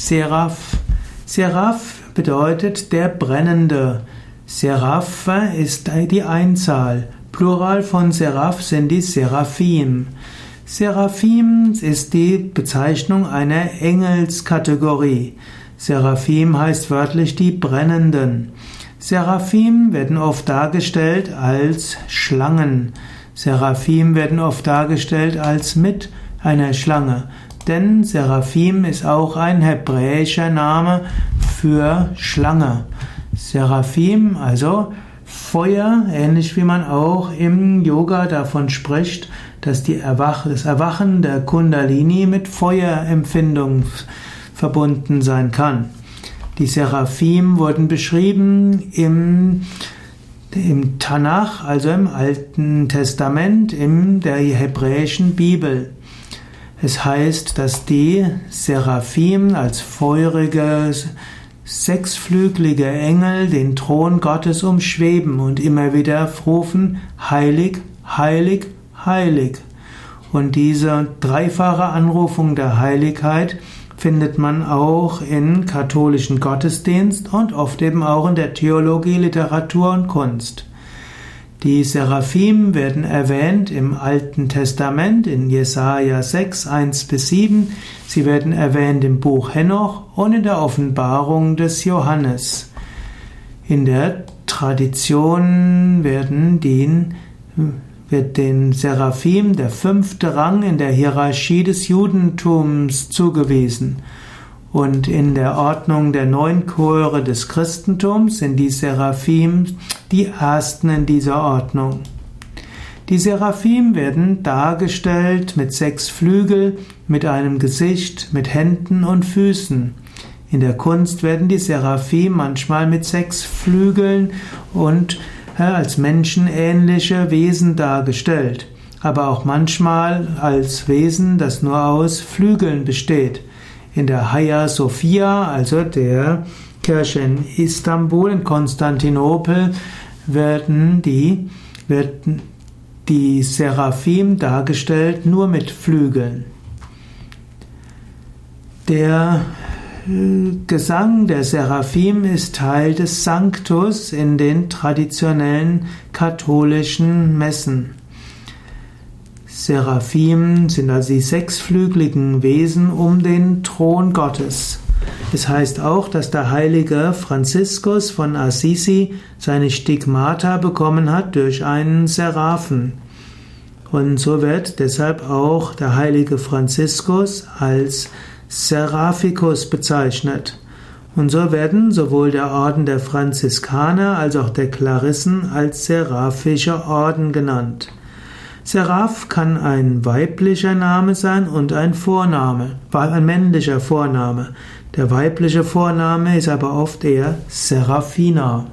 Seraph. Seraph bedeutet der Brennende. Seraph ist die Einzahl. Plural von Seraph sind die Seraphim. Seraphim ist die Bezeichnung einer Engelskategorie. Seraphim heißt wörtlich die Brennenden. Seraphim werden oft dargestellt als Schlangen. Seraphim werden oft dargestellt als mit einer Schlange. Denn Seraphim ist auch ein hebräischer Name für Schlange. Seraphim, also Feuer, ähnlich wie man auch im Yoga davon spricht, dass die Erwach das Erwachen der Kundalini mit Feuerempfindung verbunden sein kann. Die Seraphim wurden beschrieben im, im Tanach, also im Alten Testament, in der hebräischen Bibel. Es heißt, dass die Seraphim als feurige, sechsflügelige Engel den Thron Gottes umschweben und immer wieder rufen, heilig, heilig, heilig. Und diese dreifache Anrufung der Heiligkeit findet man auch in katholischen Gottesdienst und oft eben auch in der Theologie, Literatur und Kunst. Die Seraphim werden erwähnt im Alten Testament in Jesaja 6, 1 bis 7. Sie werden erwähnt im Buch Henoch und in der Offenbarung des Johannes. In der Tradition werden den wird den Seraphim der fünfte Rang in der Hierarchie des Judentums zugewiesen. Und in der Ordnung der neun Chore des Christentums sind die Seraphim die ersten in dieser Ordnung. Die Seraphim werden dargestellt mit sechs Flügel, mit einem Gesicht, mit Händen und Füßen. In der Kunst werden die Seraphim manchmal mit sechs Flügeln und als menschenähnliche Wesen dargestellt, aber auch manchmal als Wesen, das nur aus Flügeln besteht. In der Hagia Sophia, also der Kirche in Istanbul, in Konstantinopel, werden die, werden die Seraphim dargestellt nur mit Flügeln. Der Gesang der Seraphim ist Teil des Sanctus in den traditionellen katholischen Messen. Seraphim sind also die sechsflügeligen Wesen um den Thron Gottes. Es heißt auch, dass der heilige Franziskus von Assisi seine Stigmata bekommen hat durch einen Seraphen. Und so wird deshalb auch der heilige Franziskus als Seraphicus bezeichnet. Und so werden sowohl der Orden der Franziskaner als auch der Klarissen als seraphischer Orden genannt. Seraph kann ein weiblicher Name sein und ein Vorname, ein männlicher Vorname. Der weibliche Vorname ist aber oft eher Seraphina.